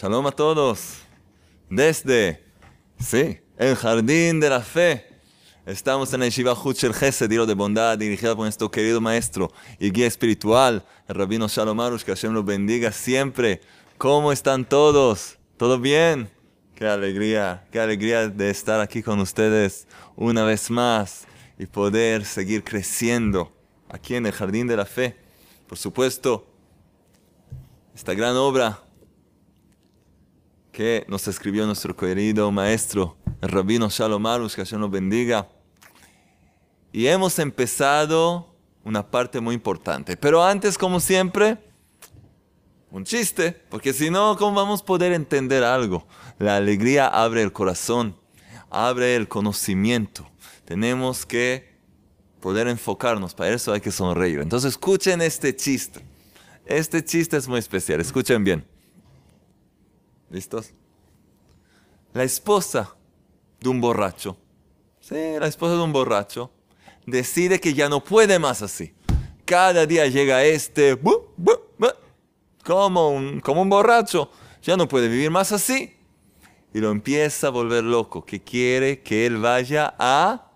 Shalom a todos. Desde, sí, el jardín de la fe. Estamos en el Shiva Huchel Gesed, de bondad, dirigida por nuestro querido maestro y guía espiritual, el rabino Shalom Arush, que Hashem los bendiga siempre. ¿Cómo están todos? ¿Todo bien? Qué alegría, qué alegría de estar aquí con ustedes una vez más y poder seguir creciendo aquí en el jardín de la fe. Por supuesto, esta gran obra que nos escribió nuestro querido maestro, el rabino Shalom Arush, que Hashem nos bendiga. Y hemos empezado una parte muy importante. Pero antes, como siempre, un chiste, porque si no, ¿cómo vamos a poder entender algo? La alegría abre el corazón, abre el conocimiento. Tenemos que poder enfocarnos, para eso hay que sonreír. Entonces escuchen este chiste. Este chiste es muy especial, escuchen bien. ¿Listos? La esposa de un borracho, sí, la esposa de un borracho, decide que ya no puede más así. Cada día llega este, un, como un borracho, ya no puede vivir más así. Y lo empieza a volver loco, que quiere que él vaya a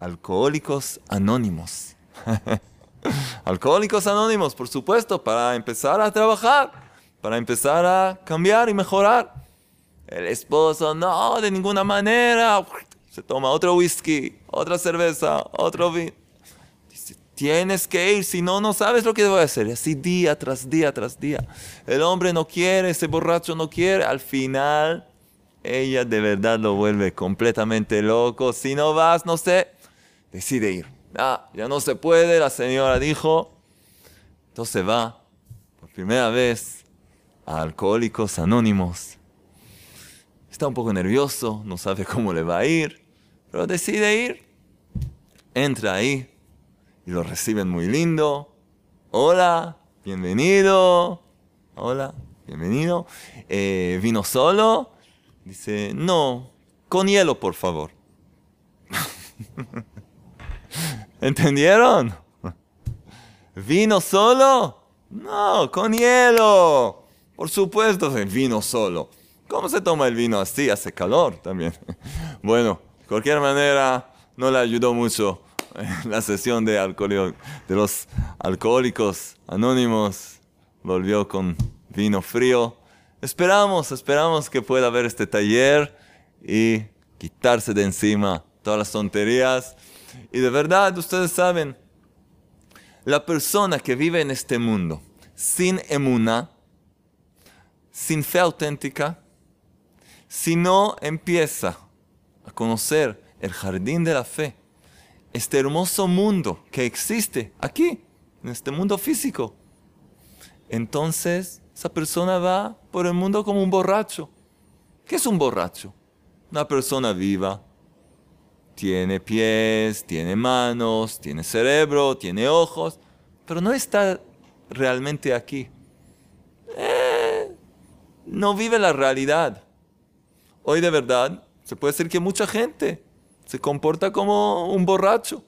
Alcohólicos Anónimos. Alcohólicos Anónimos, por supuesto, para empezar a trabajar para empezar a cambiar y mejorar. El esposo, no, de ninguna manera. Se toma otro whisky, otra cerveza, otro vino. Dice, tienes que ir, si no, no sabes lo que voy a hacer. Y así día tras día tras día. El hombre no quiere, ese borracho no quiere. Al final, ella de verdad lo vuelve completamente loco. Si no vas, no sé, decide ir. Ah, ya no se puede, la señora dijo. Entonces va, por primera vez, Alcohólicos Anónimos. Está un poco nervioso, no sabe cómo le va a ir, pero decide ir. Entra ahí y lo reciben muy lindo. Hola, bienvenido. Hola, bienvenido. Eh, ¿Vino solo? Dice, no, con hielo, por favor. ¿Entendieron? ¿Vino solo? No, con hielo. Por supuesto, el vino solo. ¿Cómo se toma el vino así? Hace calor también. Bueno, de cualquier manera, no le ayudó mucho la sesión de, de los alcohólicos anónimos. Volvió con vino frío. Esperamos, esperamos que pueda haber este taller y quitarse de encima todas las tonterías. Y de verdad, ustedes saben, la persona que vive en este mundo sin emuna, sin fe auténtica, si no empieza a conocer el jardín de la fe, este hermoso mundo que existe aquí, en este mundo físico, entonces esa persona va por el mundo como un borracho. ¿Qué es un borracho? Una persona viva. Tiene pies, tiene manos, tiene cerebro, tiene ojos, pero no está realmente aquí no vive la realidad. Hoy de verdad se puede decir que mucha gente se comporta como un borracho.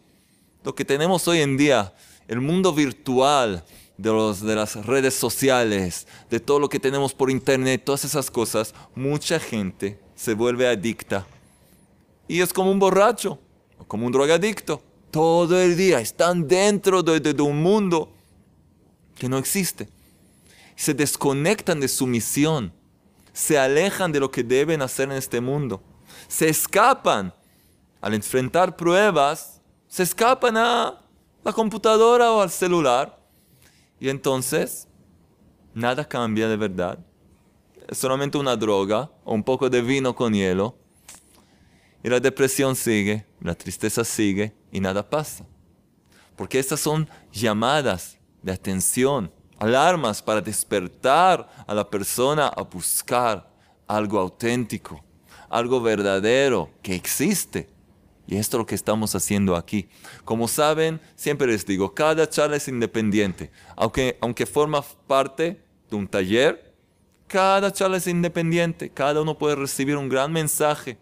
Lo que tenemos hoy en día, el mundo virtual de, las redes sociales, de todo lo que tenemos por internet, todas esas cosas, mucha gente se vuelve adicta. Y es como un borracho, o como un drogadicto. Todo el día están dentro de un mundo que no existe se desconectan de su misión, se alejan de lo que deben hacer en este mundo, se escapan al enfrentar pruebas, se escapan a la computadora o al celular y entonces nada cambia de verdad. Es solamente una droga o un poco de vino con hielo y la depresión sigue, la tristeza sigue y nada pasa. Porque estas son llamadas de atención alarmas para despertar a la persona a buscar algo auténtico, algo verdadero que existe. Y esto es lo que estamos haciendo aquí. Como saben, siempre les digo, cada charla es independiente. Aunque, aunque forma parte de un taller, cada charla es independiente. Cada uno puede recibir un gran mensaje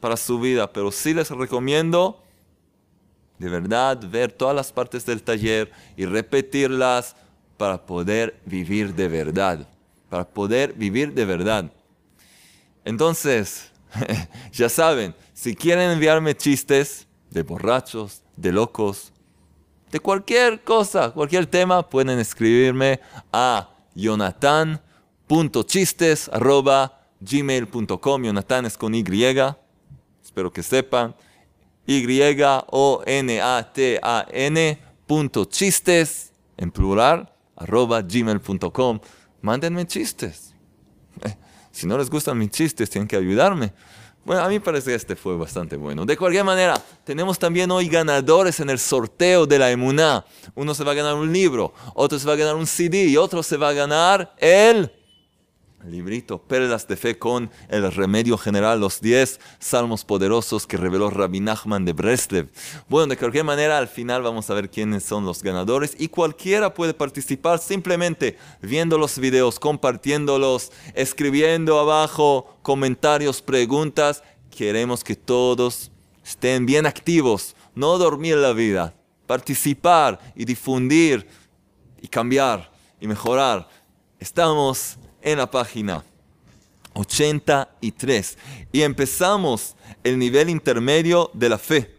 para su vida. Pero sí les recomiendo, de verdad, ver todas las partes del taller y repetirlas para poder vivir de verdad. para poder vivir de verdad. Entonces, ya saben, si quieren enviarme chistes de borrachos, de locos, de cualquier cosa, cualquier tema, pueden escribirme a jonathan.chistes.gmail.com. Jonathan es con Y, espero que sepan. Y-O-N-A-T-A-N chistes en plural arroba gmail.com. Mándenme chistes. si no les gustan mis chistes, tienen que ayudarme. Bueno, a mí parece que este fue bastante bueno. De cualquier manera, tenemos también hoy ganadores en el sorteo de la Emuná. Uno se va a ganar un libro, otro se va a ganar un CD y otro se va a ganar el librito Perlas de Fe con el remedio general, los 10 salmos poderosos que reveló Rabbi Nachman de Breslev. Bueno, de cualquier manera, al final vamos a ver quiénes son los ganadores y cualquiera puede participar simplemente viendo los videos, compartiéndolos, escribiendo abajo comentarios, preguntas. Queremos que todos estén bien activos, no dormir la vida, participar y difundir y cambiar y mejorar. Estamos en la página 83 y empezamos el nivel intermedio de la fe.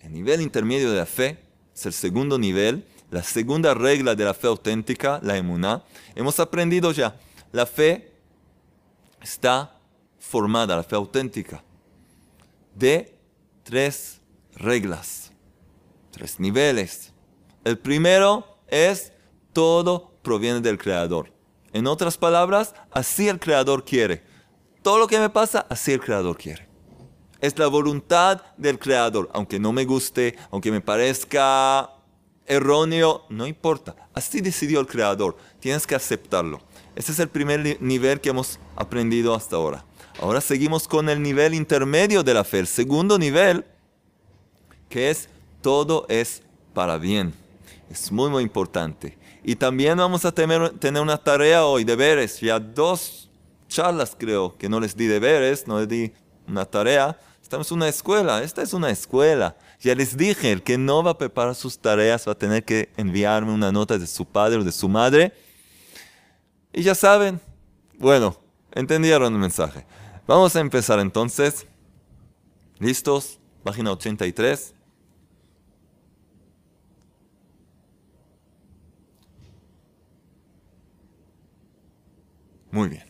El nivel intermedio de la fe es el segundo nivel, la segunda regla de la fe auténtica, la emuná. Hemos aprendido ya, la fe está formada, la fe auténtica, de tres reglas, tres niveles. El primero es todo proviene del Creador. En otras palabras, así el Creador quiere. Todo lo que me pasa, así el Creador quiere. Es la voluntad del Creador. Aunque no me guste, aunque me parezca erróneo, no importa. Así decidió el Creador. Tienes que aceptarlo. Ese es el primer nivel que hemos aprendido hasta ahora. Ahora seguimos con el nivel intermedio de la fe. El segundo nivel, que es todo es para bien. Es muy, muy importante. Y también vamos a tener, tener una tarea hoy, deberes. Ya dos charlas creo que no les di deberes, no les di una tarea. Estamos en una escuela, esta es una escuela. Ya les dije, el que no va a preparar sus tareas va a tener que enviarme una nota de su padre o de su madre. Y ya saben, bueno, entendieron el mensaje. Vamos a empezar entonces. ¿Listos? Página 83. Muy bien.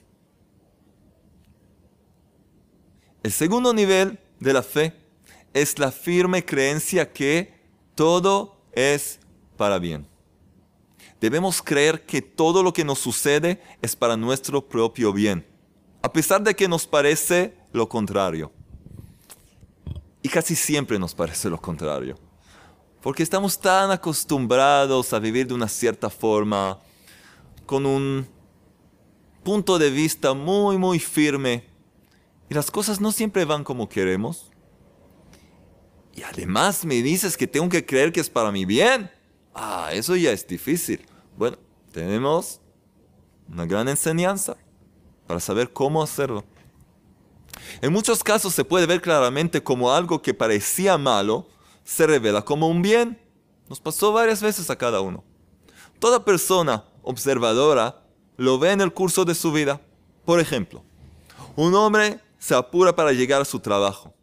El segundo nivel de la fe es la firme creencia que todo es para bien. Debemos creer que todo lo que nos sucede es para nuestro propio bien, a pesar de que nos parece lo contrario. Y casi siempre nos parece lo contrario, porque estamos tan acostumbrados a vivir de una cierta forma, con un punto de vista muy, muy firme. Y las cosas no siempre van como queremos. Y además me dices que tengo que creer que es para mi bien. Ah, eso ya es difícil. Bueno, tenemos una gran enseñanza para saber cómo hacerlo. En muchos casos se puede ver claramente como algo que parecía malo se revela como un bien. Nos pasó varias veces a cada uno. Toda persona observadora lo ve en el curso de su vida. Por ejemplo, un hombre se apura para llegar a su trabajo.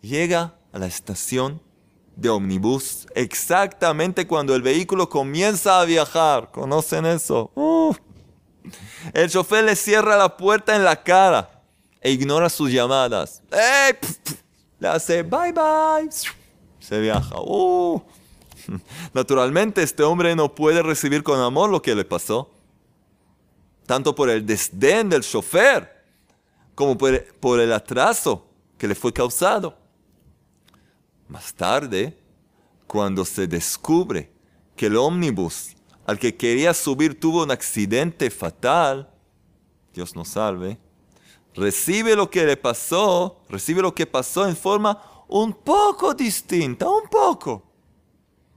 Llega a la estación de ómnibus exactamente cuando el vehículo comienza a viajar. ¿Conocen eso? El chofer le cierra la puerta en la cara e ignora sus llamadas. Le hace bye bye. Se viaja. Uh. Naturalmente este hombre no puede recibir con amor lo que le pasó tanto por el desdén del chofer como por, el atraso que le fue causado. Más tarde, cuando se descubre que el ómnibus al que quería subir tuvo un accidente fatal, Dios nos salve, recibe lo que le pasó, recibe lo que pasó en forma un poco distinta, un poco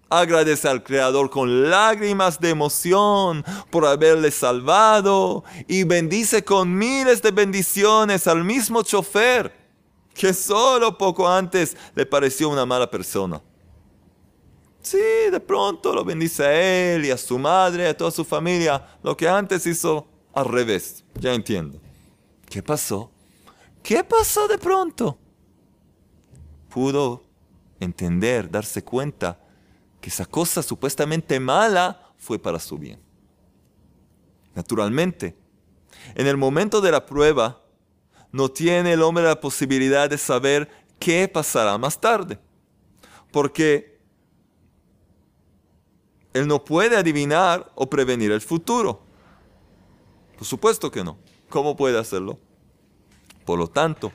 agradece al Creador con lágrimas de emoción por haberle salvado y bendice con miles de bendiciones al mismo chofer que solo poco antes le pareció una mala persona. Sí, de pronto lo bendice a él y a su madre, a toda su familia, lo que antes hizo al revés. Ya entiendo. ¿Qué pasó? ¿Qué pasó de pronto? Pudo entender, darse cuenta que esa cosa supuestamente mala fue para su bien. Naturalmente, en el momento de la prueba, no tiene el hombre la posibilidad de saber qué pasará más tarde. Porque él no puede adivinar o prevenir el futuro. Por supuesto que no. ¿Cómo puede hacerlo? Por lo tanto,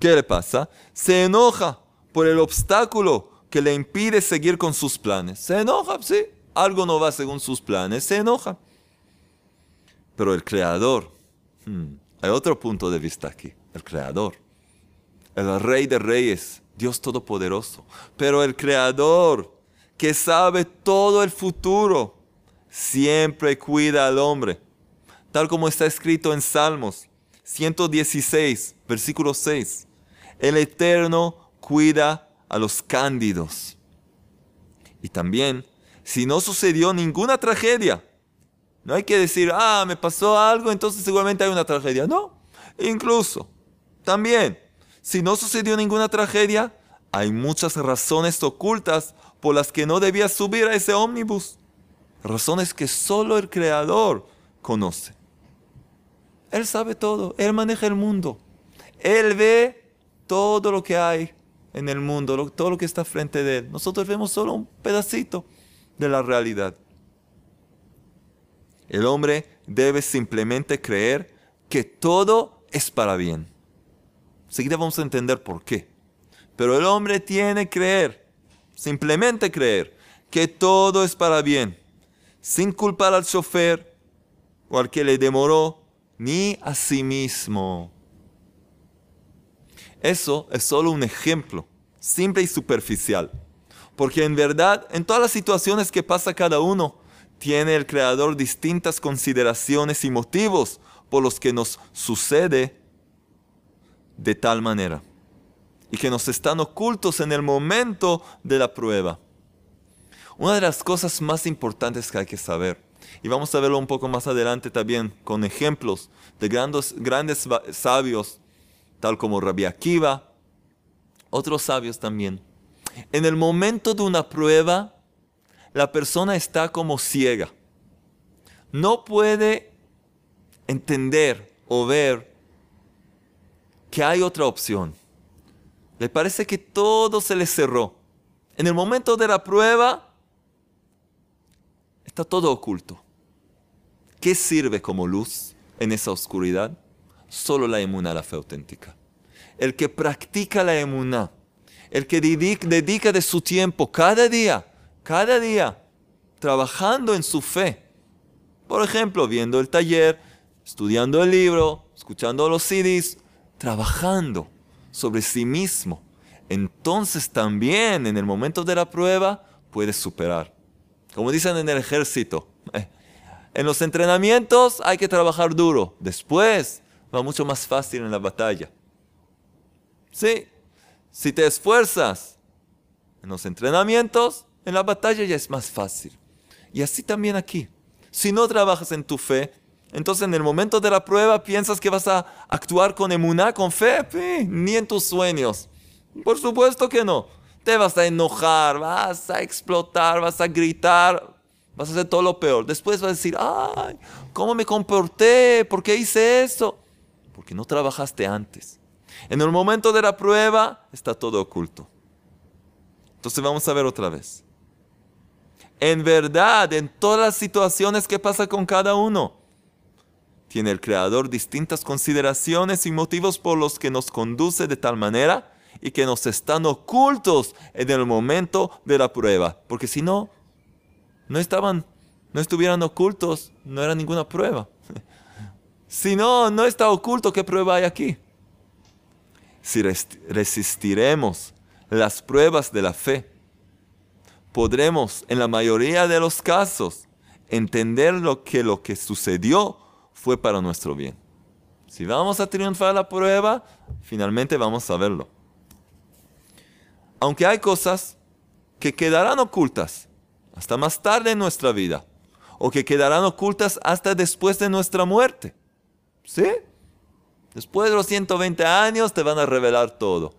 ¿qué le pasa? Se enoja por el obstáculo que le impide seguir con sus planes. Se enoja, sí. Algo no va según sus planes, se enoja. Pero el creador, hmm, hay otro punto de vista aquí, el creador, el rey de reyes, Dios todopoderoso, pero el creador que sabe todo el futuro, siempre cuida al hombre, tal como está escrito en Salmos 116, versículo 6. El Eterno cuida a los cándidos. Y también, si no sucedió ninguna tragedia, no hay que decir, ah, me pasó algo, entonces seguramente hay una tragedia. No, incluso, también, si no sucedió ninguna tragedia, hay muchas razones ocultas por las que no debía subir a ese ómnibus. Razones que solo el Creador conoce. Él sabe todo, Él maneja el mundo. Él ve todo lo que hay en el mundo, todo lo que está frente de Él. Nosotros vemos solo un pedacito de la realidad. El hombre debe simplemente creer que todo es para bien. Seguida vamos a entender por qué. Pero el hombre tiene que creer, simplemente creer, que todo es para bien, sin culpar al chofer o al que le demoró, ni a sí mismo. Eso es solo un ejemplo, simple y superficial. Porque en verdad, en todas las situaciones que pasa cada uno, tiene el Creador distintas consideraciones y motivos por los que nos sucede de tal manera y que nos están ocultos en el momento de la prueba. Una de las cosas más importantes que hay que saber, y vamos a verlo un poco más adelante también con ejemplos de grandes, grandes sabios, tal como Rabbi Akiva, otros sabios también. En el momento de una prueba, la persona está como ciega. No puede entender o ver que hay otra opción. Le parece que todo se le cerró. En el momento de la prueba, está todo oculto. ¿Qué sirve como luz en esa oscuridad? Solo la emuna, la fe auténtica. El que practica la emuna, el que dedica de su tiempo cada día cada día trabajando en su fe. Por ejemplo, viendo el taller, estudiando el libro, escuchando los CDs, trabajando sobre sí mismo. Entonces también en el momento de la prueba puedes superar. Como dicen en el ejército, eh, en los entrenamientos hay que trabajar duro. Después va mucho más fácil en la batalla. Sí, si te esfuerzas en los entrenamientos, en la batalla ya es más fácil. Y así también aquí. Si no trabajas en tu fe, entonces en el momento de la prueba piensas que vas a actuar con emuná, con fe, ni en tus sueños. Por supuesto que no. Te vas a enojar, vas a explotar, vas a gritar, vas a hacer todo lo peor. Después vas a decir, ay, ¿cómo me comporté? ¿Por qué hice eso? Porque no trabajaste antes. En el momento de la prueba está todo oculto. Entonces vamos a ver otra vez en verdad, en todas las situaciones que pasa con cada uno. Tiene el Creador distintas consideraciones y motivos por los que nos conduce de tal manera y que nos están ocultos en el momento de la prueba. Porque si no, no estaban, no estuvieran ocultos, no era ninguna prueba. Si no, no está oculto, ¿qué prueba hay aquí? Si resistiremos las pruebas de la fe, podremos en la mayoría de los casos entender lo que lo que sucedió fue para nuestro bien. Si vamos a triunfar la prueba, finalmente vamos a verlo. Aunque hay cosas que quedarán ocultas hasta más tarde en nuestra vida, o que quedarán ocultas hasta después de nuestra muerte. ¿Sí? Después de los 120 años te van a revelar todo.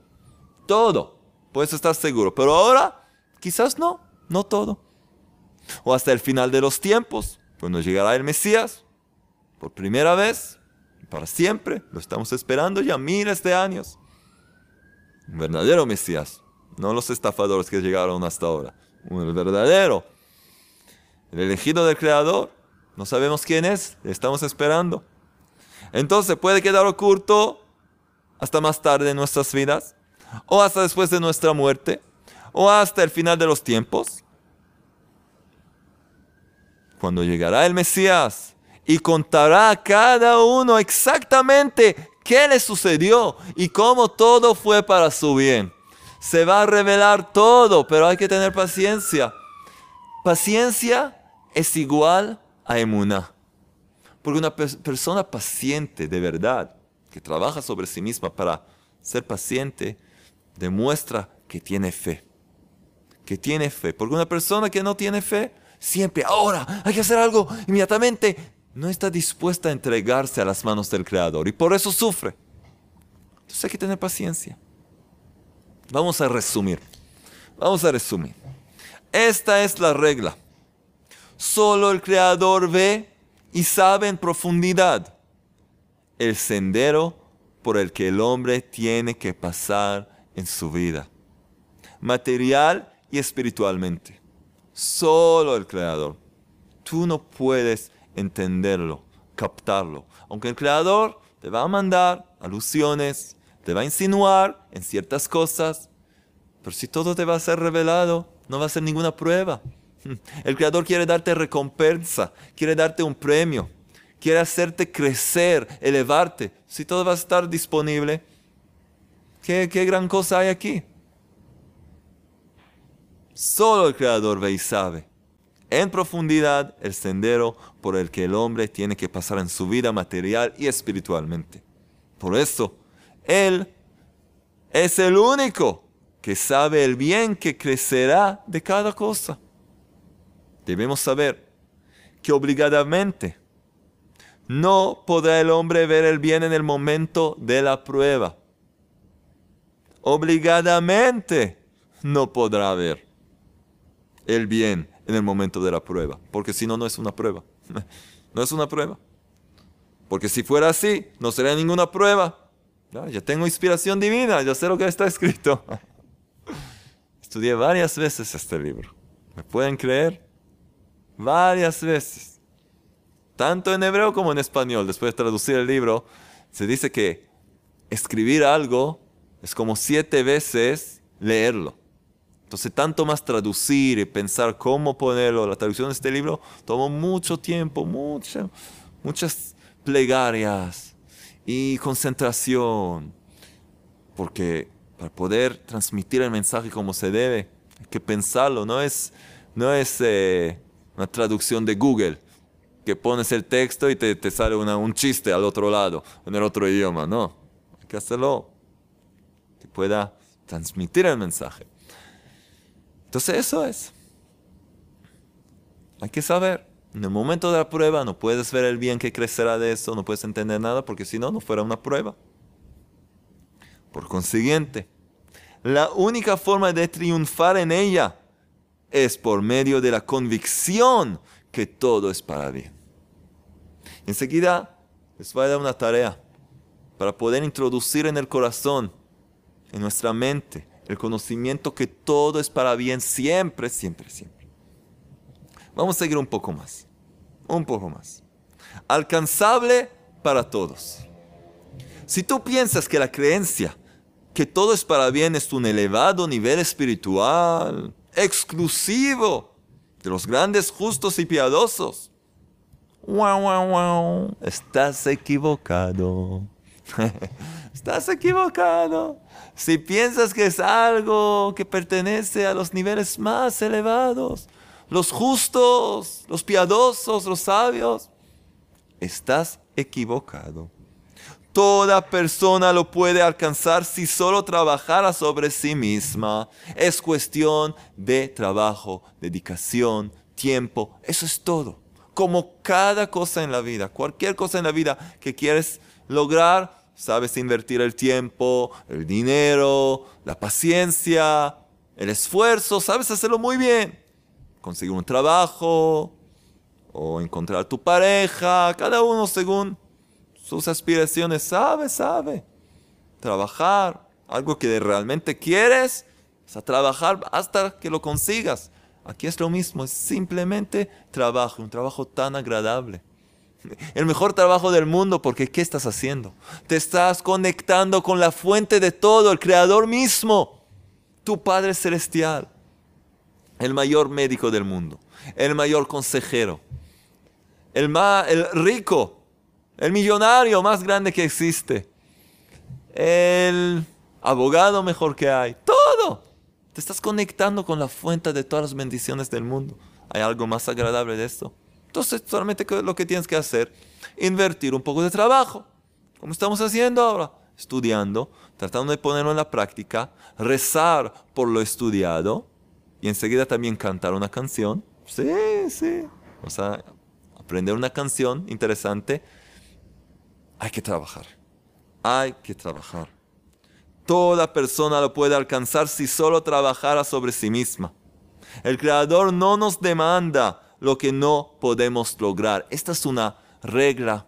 Todo. Puedes estar seguro. Pero ahora, quizás no, no todo. O hasta el final de los tiempos, cuando llegará el Mesías, por primera vez, para siempre, lo estamos esperando ya miles de años. Un verdadero Mesías, no los estafadores que llegaron hasta ahora. Un verdadero. El elegido del Creador. No sabemos quién es, estamos esperando. Entonces puede quedar oculto hasta más tarde en nuestras vidas, o hasta después de nuestra muerte, o hasta el final de los tiempos. Cuando llegará el Mesías y contará a cada uno exactamente qué le sucedió y cómo todo fue para su bien. Se va a revelar todo, pero hay que tener paciencia. Paciencia es igual a emuná. Porque una persona paciente de verdad, que trabaja sobre sí misma para ser paciente, demuestra que tiene fe. Que tiene fe. Porque una persona que no tiene fe, siempre, ahora, hay que hacer algo inmediatamente, no está dispuesta a entregarse a las manos del Creador. Y por eso sufre. Entonces hay que tener paciencia. Vamos a resumir. Vamos a resumir. Esta es la regla. Solo el Creador ve y sabe en profundidad el sendero por el que el hombre tiene que pasar en su vida, material y espiritualmente. Solo el Creador. Tú no puedes entenderlo, captarlo. Aunque el Creador te va a mandar alusiones, te va a insinuar en ciertas cosas, pero si todo te va a ser revelado, no va a ser ninguna prueba. El Creador quiere darte recompensa, quiere darte un premio, quiere hacerte crecer, elevarte. Si todo va a estar disponible, ¿qué, gran cosa hay aquí? Solo el Creador ve y sabe en profundidad el sendero por el que el hombre tiene que pasar en su vida material y espiritualmente. Por eso, Él es el único que sabe el bien que crecerá de cada cosa debemos saber que obligadamente no podrá el hombre ver el bien en el momento de la prueba. Obligadamente no podrá ver el bien en el momento de la prueba, porque si no, no es una prueba. No es una prueba. Porque si fuera así, no sería ninguna prueba. Ya, tengo inspiración divina, ya sé lo que está escrito. Estudié varias veces este libro. ¿Me pueden creer? Varias veces, tanto en hebreo como en español. Después de traducir el libro, se dice que escribir algo es como siete veces leerlo. Entonces, tanto más traducir y pensar cómo ponerlo, la traducción de este libro tomó mucho tiempo, muchas plegarias y concentración. Porque para poder transmitir el mensaje como se debe, hay que pensarlo, no es, no es eh, una traducción de Google, que pones el texto y te, sale un chiste al otro lado, en el otro idioma. No, hay que hacerlo que pueda transmitir el mensaje. Entonces eso es. Hay que saber. En el momento de la prueba no puedes ver el bien que crecerá de eso, no puedes entender nada porque si no, no fuera una prueba. Por consiguiente, la única forma de triunfar en ella es por medio de la convicción que todo es para bien. Enseguida les voy a dar una tarea para poder introducir en el corazón, en nuestra mente, el conocimiento que todo es para bien siempre, siempre, siempre. Vamos a seguir un poco más, un poco más. Alcanzable para todos. Si tú piensas que la creencia que todo es para bien es un elevado nivel espiritual, exclusivo de los grandes justos y piadosos. Wow, wow, wow. Estás equivocado. Estás equivocado. Si piensas que es algo que pertenece a los niveles más elevados, los justos, los piadosos, los sabios, estás equivocado. Toda persona lo puede alcanzar si solo trabajara sobre sí misma. Es cuestión de trabajo, dedicación, tiempo. Eso es todo. como cada cosa en la vida, cualquier cosa en la vida que quieres lograr, sabes invertir el tiempo, el dinero, la paciencia, el esfuerzo, sabes hacerlo muy bien. Conseguir un trabajo o encontrar tu pareja, cada uno según sus aspiraciones, sabe, sabe. Trabajar, algo que realmente quieres, es a trabajar hasta que lo consigas. Aquí es lo mismo, es simplemente trabajo, un trabajo tan agradable. El mejor trabajo del mundo porque ¿qué estás haciendo? Te estás conectando con la fuente de todo, el creador mismo, tu Padre Celestial, el mayor médico del mundo, el mayor consejero, el, más, el rico, el millonario más grande que existe, el abogado mejor que hay, todo. Te estás conectando con la fuente de todas las bendiciones del mundo. ¿Hay algo más agradable de esto? Entonces, solamente lo que tienes que hacer, invertir un poco de trabajo, como estamos haciendo ahora, estudiando, tratando de ponerlo en la práctica, rezar por lo estudiado y enseguida también cantar una canción. Sí, sí. O sea, aprender una canción interesante. Hay que trabajar. Hay que trabajar. Toda persona lo puede alcanzar si solo trabajara sobre sí misma. El Creador no nos demanda lo que no podemos lograr. Esta es una regla.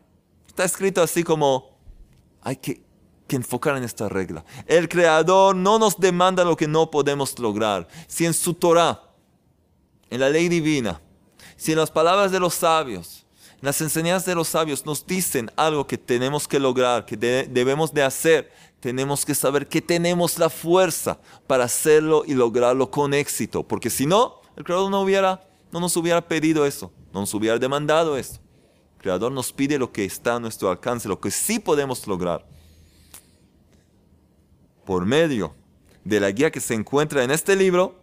Está escrito así como hay que, enfocar en esta regla. El Creador no nos demanda lo que no podemos lograr. Si en su Torah, en la ley divina, si en las palabras de los sabios, las enseñanzas de los sabios nos dicen algo que tenemos que lograr, que debemos de hacer, tenemos que saber que tenemos la fuerza para hacerlo y lograrlo con éxito. Porque si no, el Creador no hubiera no nos hubiera pedido eso, no nos hubiera demandado eso. El Creador nos pide lo que está a nuestro alcance, lo que sí podemos lograr. Por medio de la guía que se encuentra en este libro,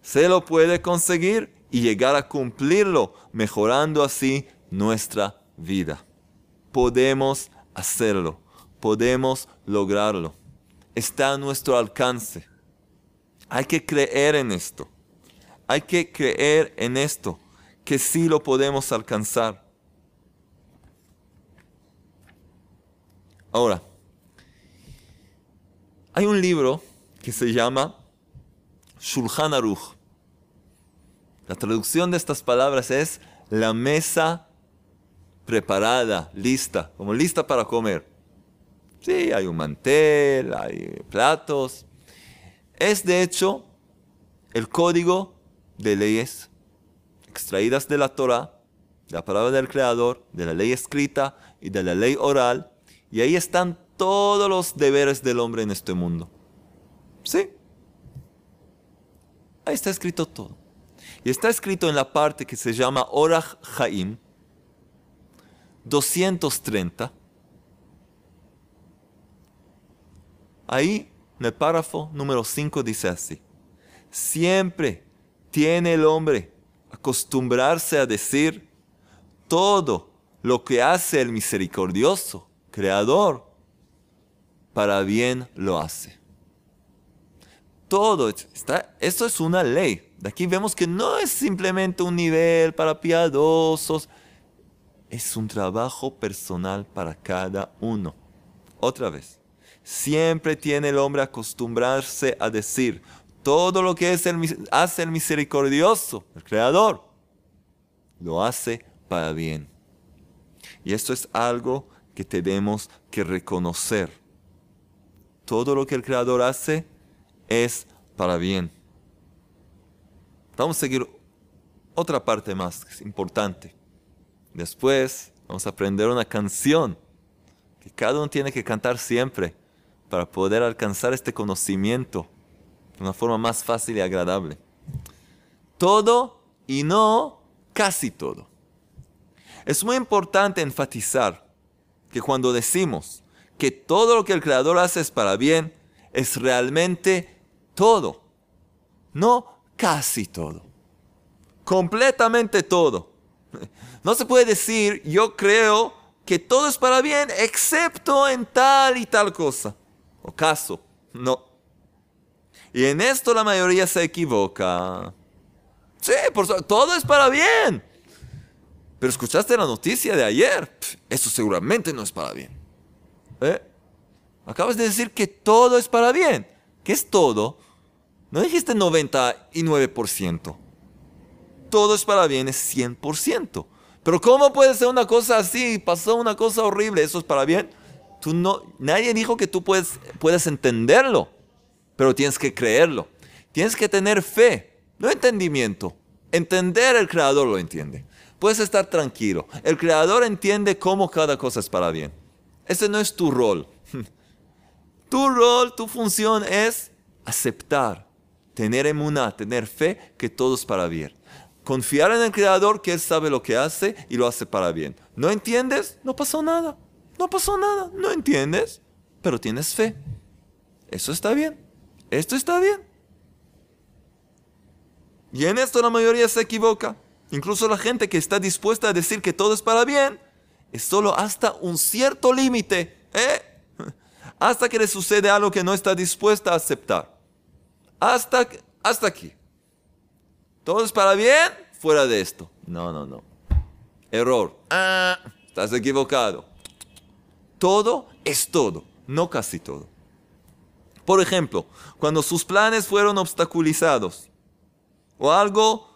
se lo puede conseguir y llegar a cumplirlo, mejorando así nuestra vida. Podemos hacerlo, podemos lograrlo. Está a nuestro alcance. Hay que creer en esto. Hay que creer en esto, que sí lo podemos alcanzar. Ahora, hay un libro que se llama Shulchan Aruch. La traducción de estas palabras es la mesa preparada, lista, como lista para comer. Sí, hay un mantel, hay platos. Es de hecho el código de leyes extraídas de la Torah, de la palabra del Creador, de la ley escrita y de la ley oral, y ahí están todos los deberes del hombre en este mundo. ¿Sí? Ahí está escrito todo. Y está escrito en la parte que se llama Orach Haim, 230. Ahí, en el párrafo número 5 dice así, siempre tiene el hombre acostumbrarse a decir todo lo que hace el misericordioso, creador, para bien lo hace. Todo, está, esto es una ley. De aquí vemos que no es simplemente un nivel para piadosos, es un trabajo personal para cada uno. Otra vez, siempre tiene el hombre acostumbrarse a decir todo lo que hace el misericordioso, el creador, lo hace para bien. Y esto es algo que tenemos que reconocer. Todo lo que el creador hace es para bien. Vamos a seguir otra parte más que importante. Después vamos a aprender una canción que cada uno tiene que cantar siempre para poder alcanzar este conocimiento de una forma más fácil y agradable. Todo y no casi todo. Es muy importante enfatizar que cuando decimos que todo lo que el Creador hace es para bien, es realmente todo, no casi todo, completamente todo. No se puede decir yo creo que todo es para bien excepto en tal y tal cosa o caso. No. Y en esto la mayoría se equivoca. Sí, por todo es para bien. Pero escuchaste la noticia de ayer. eso seguramente no es para bien. ¿Eh? Acabas de decir que todo es para bien. ¿Qué es todo? No dijiste 99%. Todo es para bien, es 100%. Pero ¿cómo puede ser una cosa así? Pasó una cosa horrible, ¿eso es para bien? Tú no, nadie dijo que tú puedes, puedes entenderlo, pero tienes que creerlo. Tienes que tener fe, no entendimiento. Entender el Creador lo entiende. Puedes estar tranquilo. El Creador entiende cómo cada cosa es para bien. Ese no es tu rol. Tu rol, tu función es aceptar, tener emuná, tener fe que todo es para bien. Confiar en el Creador que Él sabe lo que hace y lo hace para bien. ¿No entiendes? No pasó nada. No pasó nada. No entiendes, pero tienes fe. Eso está bien. Esto está bien. Y en esto la mayoría se equivoca. Incluso la gente que está dispuesta a decir que todo es para bien, es solo hasta un cierto límite. ¿eh? Hasta que le sucede algo que no está dispuesta a aceptar. Hasta, hasta aquí. ¿Todo es para bien? Fuera de esto. No, no, no. Error. Ah, estás equivocado. Todo es todo, no casi todo. Por ejemplo, cuando sus planes fueron obstaculizados o algo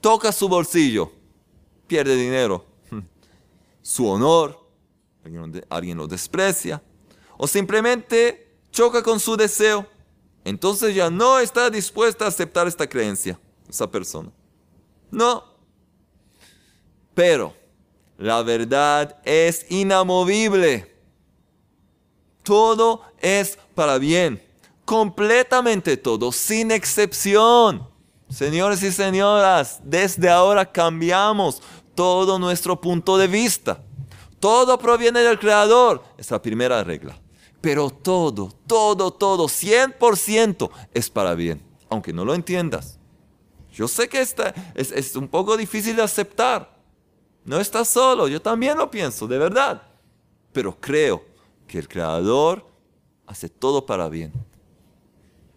toca su bolsillo, pierde dinero, su honor, alguien lo desprecia, o simplemente choca con su deseo, entonces ya no está dispuesta a aceptar esta creencia esa persona. No. Pero la verdad es inamovible. Todo es para bien. Completamente todo, sin excepción. Señores y señoras, desde ahora cambiamos todo nuestro punto de vista. Todo proviene del Creador. Es la primera regla. Pero todo, todo, todo, 100% es para bien. Aunque no lo entiendas. Yo sé que es, es un poco difícil de aceptar. No estás solo, yo también lo pienso, de verdad. Pero creo que el Creador hace todo para bien.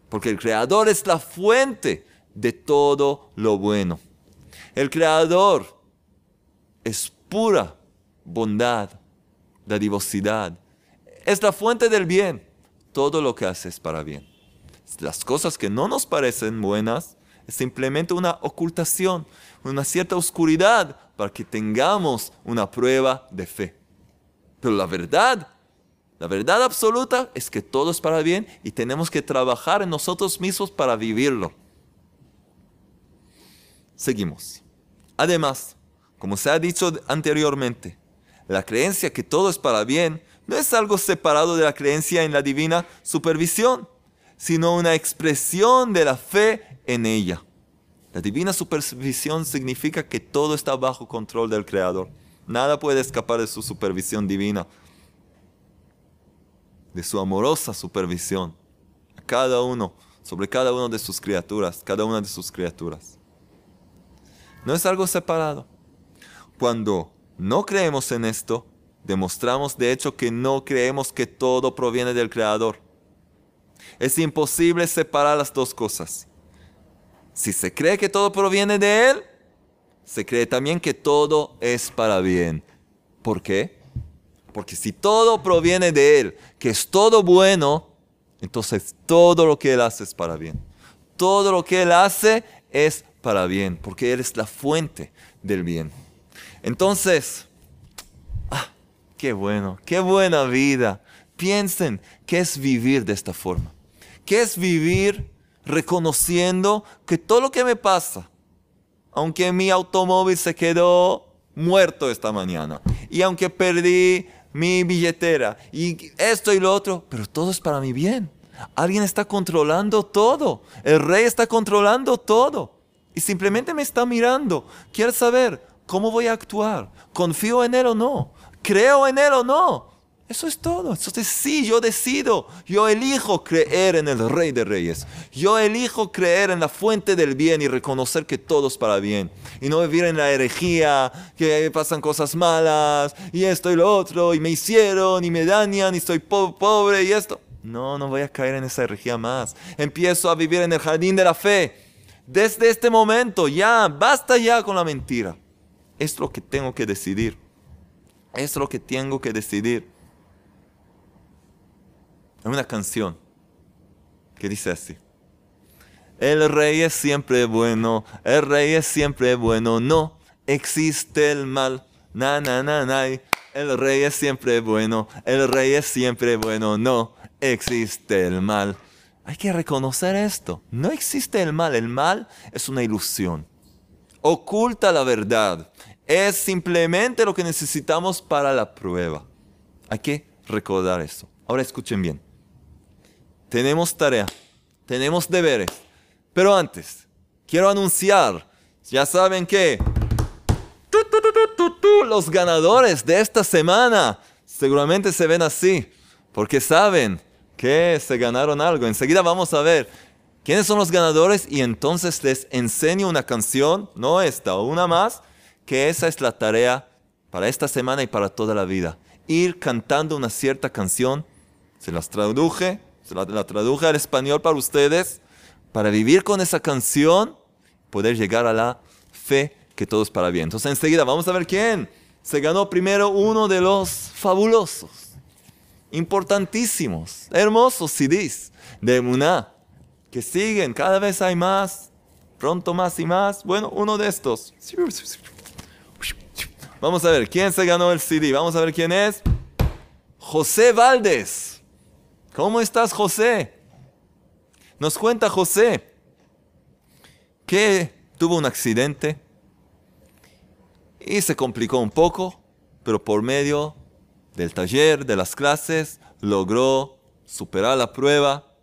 Porque el Creador es la fuente de todo lo bueno. El Creador es pura bondad, dadivosidad. Es la fuente del bien. Todo lo que hace es para bien. Las cosas que no nos parecen buenas, es simplemente una ocultación, una cierta oscuridad para que tengamos una prueba de fe. Pero la verdad, la verdad absoluta es que todo es para bien y tenemos que trabajar en nosotros mismos para vivirlo. Seguimos. Además, como se ha dicho anteriormente, la creencia que todo es para bien no es algo separado de la creencia en la divina supervisión, sino una expresión de la fe en ella. La divina supervisión significa que todo está bajo control del Creador. Nada puede escapar de su supervisión divina, de su amorosa supervisión a cada uno, sobre cada una de sus criaturas, cada una de sus criaturas. No es algo separado. Cuando no creemos en esto, demostramos de hecho que no creemos que todo proviene del Creador. Es imposible separar las dos cosas. Si se cree que todo proviene de Él, se cree también que todo es para bien. ¿Por qué? Porque si todo proviene de Él, que es todo bueno, entonces todo lo que Él hace es para bien. Todo lo que Él hace es para bien, porque Él es la fuente del bien. Entonces, qué bueno, qué buena vida. Piensen qué es vivir de esta forma. ¿Qué es vivir reconociendo que todo lo que me pasa, aunque mi automóvil se quedó muerto esta mañana, y aunque perdí mi billetera, y esto y lo otro, pero todo es para mi bien. Alguien está controlando todo. El rey está controlando todo. Y simplemente me está mirando. Quiere saber cómo voy a actuar. ¿Confío en él o no? ¿Creo en él o no? Eso es todo. Entonces sí, yo decido, yo elijo creer en el Rey de Reyes. Yo elijo creer en la fuente del bien y reconocer que todo es para bien. Y no vivir en la herejía, que pasan cosas malas, y esto y lo otro, y me hicieron, y me dañan, y estoy pobre, y esto. No, no voy a caer en esa herejía más. Empiezo a vivir en el jardín de la fe. Desde este momento, ya, basta ya con la mentira. Es lo que tengo que decidir. Es lo que tengo que decidir. Hay una canción que dice así. El rey es siempre bueno, el rey es siempre bueno, no existe el mal. Na, na, na, na. El rey es siempre bueno, el rey es siempre bueno, no existe el mal. Hay que reconocer esto. No existe el mal, el mal es una ilusión. Oculta la verdad. Es simplemente lo que necesitamos para la prueba. Hay que recordar eso. Ahora escuchen bien. Tenemos tarea, tenemos deberes. Pero antes, quiero anunciar, ya saben que los ganadores de esta semana seguramente se ven así, porque saben que se ganaron algo. Enseguida vamos a ver quiénes son los ganadores y entonces les enseño una canción, no esta, una más, que esa es la tarea para esta semana y para toda la vida. Ir cantando una cierta canción, se las traduje, se la, traduje al español para ustedes, para vivir con esa canción, poder llegar a la fe que todo es para bien. Entonces enseguida vamos a ver quién se ganó primero uno de los fabulosos, importantísimos, hermosos CDs de Muná, que siguen, cada vez hay más, pronto más y más. Bueno, uno de estos. Vamos a ver quién se ganó el CD. Vamos a ver quién es. José Valdés. ¿Cómo estás, José? Nos cuenta José que tuvo un accidente y se complicó un poco, pero por medio del taller, de las clases, logró superar la prueba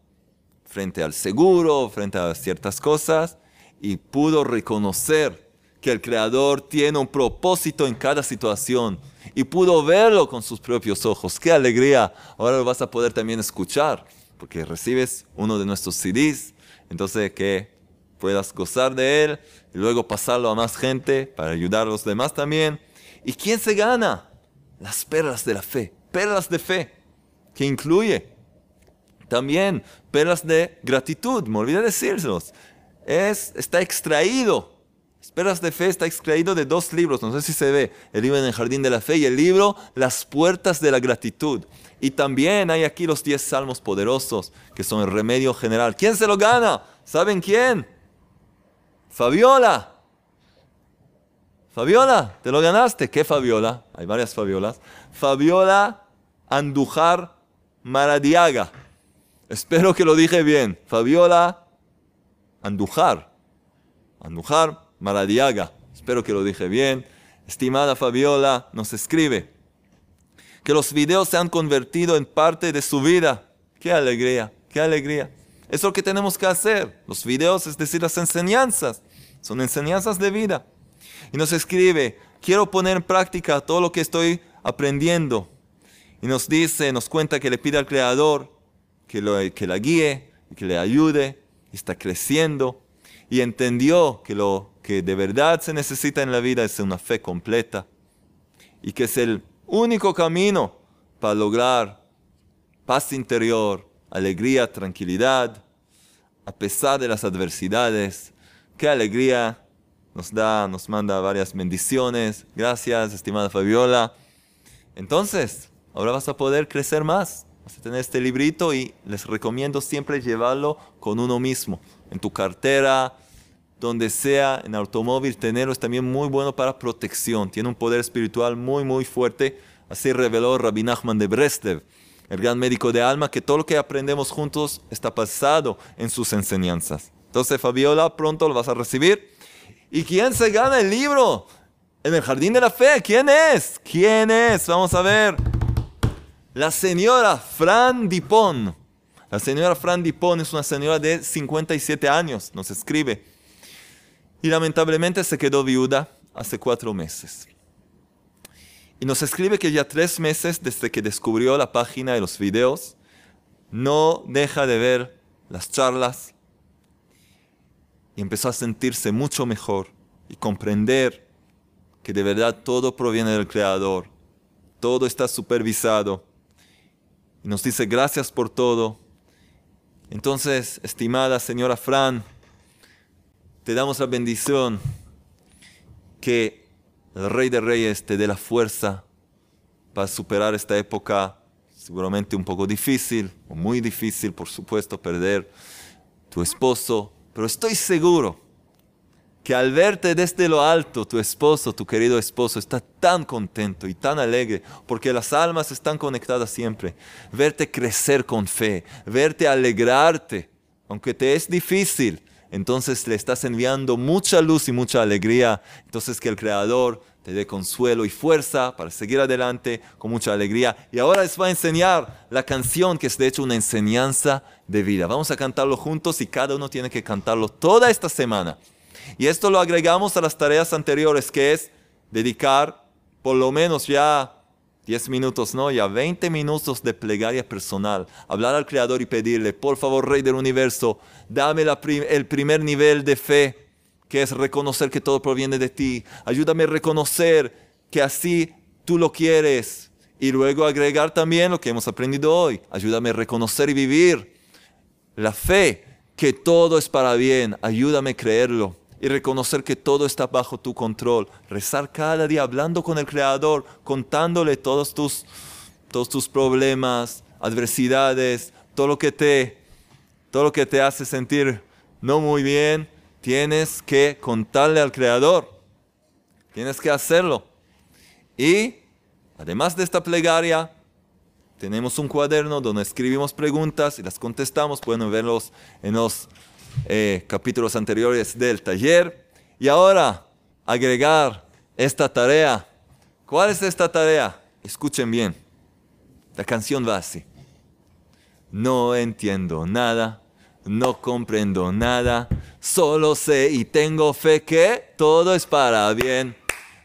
frente al seguro, frente a ciertas cosas, y pudo reconocer que el Creador tiene un propósito en cada situación y pudo verlo con sus propios ojos. ¡Qué alegría! Ahora lo vas a poder también escuchar, porque recibes uno de nuestros CDs, entonces que puedas gozar de él y luego pasarlo a más gente para ayudar a los demás también. ¿Y quién se gana? Las perlas de la fe, perlas de fe, que incluye también perlas de gratitud, me olvidé decírselos. Es, está extraído, perlas de fe está extraído de dos libros, no sé si se ve, el libro en el jardín de la fe y el libro Las puertas de la gratitud. Y también hay aquí los 10 salmos poderosos, que son el remedio general. ¿Quién se lo gana? ¿Saben quién? Fabiola. Fabiola, te lo ganaste. ¿Qué Fabiola? Hay varias Fabiolas. Fabiola Andujar Maradiaga. Espero que lo dije bien. Fabiola Andujar. Andujar Maradiaga. Espero que lo dije bien. Estimada Fabiola, nos escribe que los videos se han convertido en parte de su vida. Qué alegría, qué alegría. Es lo que tenemos que hacer. Los videos, es decir, las enseñanzas, son enseñanzas de vida. Y nos escribe, quiero poner en práctica todo lo que estoy aprendiendo. Y nos dice, nos cuenta que le pide al Creador que, lo, que la guíe, que le ayude, está creciendo. Y entendió que lo que de verdad se necesita en la vida es una fe completa. Y que es el único camino para lograr paz interior, alegría, tranquilidad, a pesar de las adversidades. Qué alegría nos da, nos manda varias bendiciones. Gracias, estimada Fabiola. Entonces, ahora vas a poder crecer más. Vas a tener este librito y les recomiendo siempre llevarlo con uno mismo, en tu cartera, donde sea, en automóvil, tenerlo es también muy bueno para protección. Tiene un poder espiritual muy, muy fuerte. Así reveló Rabbi Nachman de Brestev el gran médico de alma, que todo lo que aprendemos juntos está pasado en sus enseñanzas. Entonces, Fabiola, pronto lo vas a recibir. ¿Y quién se gana el libro? En el jardín de la fe, ¿quién es? ¿Quién es? Vamos a ver. La señora Fran Dipón. La señora Fran Dipón es una señora de 57 años, nos escribe. Y lamentablemente se quedó viuda hace cuatro meses. Y nos escribe que ya tres meses desde que descubrió la página de los videos, no deja de ver las charlas y empezó a sentirse mucho mejor y comprender que de verdad todo proviene del Creador, todo está supervisado. Y nos dice gracias por todo. Entonces, estimada señora Fran, te damos la bendición que el Rey de Reyes te dé la fuerza para superar esta época seguramente un poco difícil, o muy difícil, por supuesto, perder tu esposo, pero estoy seguro que al verte desde lo alto, tu esposo, tu querido esposo, está tan contento y tan alegre, porque las almas están conectadas siempre. Verte crecer con fe, verte alegrarte, aunque te es difícil, entonces le estás enviando mucha luz y mucha alegría. Entonces que el Creador te dé consuelo y fuerza para seguir adelante con mucha alegría. Y ahora les va a enseñar la canción que es de hecho una enseñanza de vida. Vamos a cantarlo juntos y cada uno tiene que cantarlo toda esta semana. Y esto lo agregamos a las tareas anteriores, que es dedicar por lo menos ya 10 minutos, no, ya 20 minutos de plegaria personal. Hablar al Creador y pedirle, por favor, Rey del Universo, dame el primer nivel de fe que es reconocer que todo proviene de ti. Ayúdame a reconocer que así tú lo quieres. Y luego agregar también lo que hemos aprendido hoy. Ayúdame a reconocer y vivir la fe, que todo es para bien. Ayúdame a creerlo y reconocer que todo está bajo tu control. Rezar cada día hablando con el Creador, contándole todos tus, todos tus problemas, adversidades, todo lo que te, todo lo que te hace sentir no muy bien tienes que contarle al Creador. Tienes que hacerlo. Y además de esta plegaria, tenemos un cuaderno donde escribimos preguntas y las contestamos. Pueden verlos en los eh, capítulos anteriores del taller. Y ahora, agregar esta tarea. ¿Cuál es esta tarea? Escuchen bien. La canción va así. No entiendo nada, no comprendo nada, Solo sé y tengo fe que todo es para bien.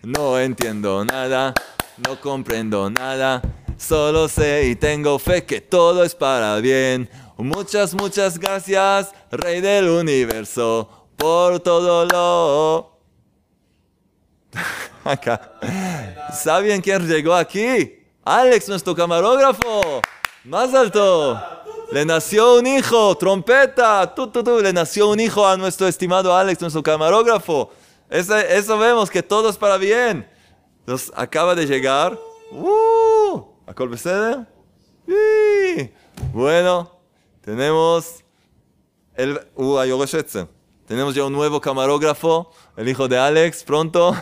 No entiendo nada, no comprendo nada. Solo sé y tengo fe que todo es para bien. Muchas, muchas gracias, Rey del Universo, por todo lo... Acá. ¿Saben quién llegó aquí? Alex, nuestro camarógrafo. Más alto. Le nació un hijo, trompeta, le nació un hijo a nuestro estimado Alex, nuestro camarógrafo. eso vemos que todo es para bien. Acaba de llegar. ¡Uh! ¿A? Bueno, tenemos el. Uh, tenemos ya un nuevo camarógrafo, el hijo de Alex, pronto.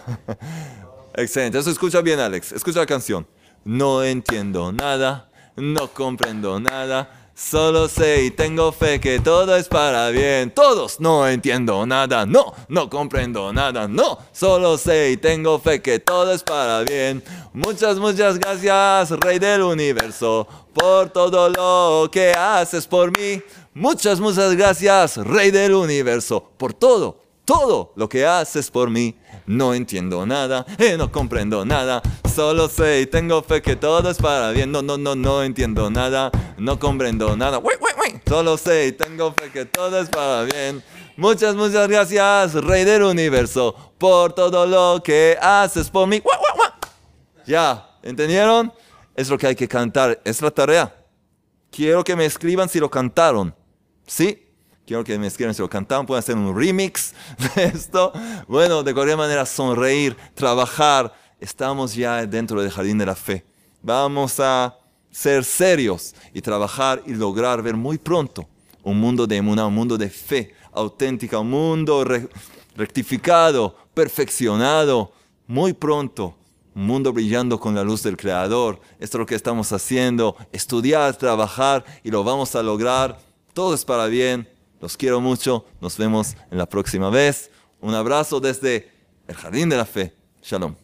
Excelente. Eso escucha bien, Alex. Escucha la canción. No entiendo nada, no comprendo nada Solo sé y tengo fe que todo es para bien. Todos no entiendo nada, no, no comprendo nada, no. Solo sé y tengo fe que todo es para bien. Muchas, muchas gracias, Rey del Universo, por todo lo que haces por mí. Muchas, muchas gracias, Rey del Universo, por todo, todo lo que haces por mí. No entiendo nada, eh, no comprendo nada. Solo sé y tengo fe que todo es para bien. No, no, no, no entiendo nada, no comprendo nada. Solo sé y tengo fe que todo es para bien. Muchas, muchas gracias, Rey del Universo, por todo lo que haces por mí. Ya, ¿entendieron? Es lo que hay que cantar, es la tarea. Quiero que me escriban si lo cantaron. ¿Sí? Quiero que me escriban si lo cantaron, pueden hacer un remix de esto. Bueno, de cualquier manera, sonreír, trabajar. Estamos ya dentro del jardín de la fe. Vamos a ser serios y trabajar y lograr ver muy pronto un mundo de un mundo de fe auténtica, un mundo rectificado, perfeccionado, muy pronto. Un mundo brillando con la luz del Creador. Esto es lo que estamos haciendo. Estudiar, trabajar y lo vamos a lograr. Todo es para bien los quiero mucho. Nos vemos en la próxima vez. Un abrazo desde el Jardín de la Fe. Shalom.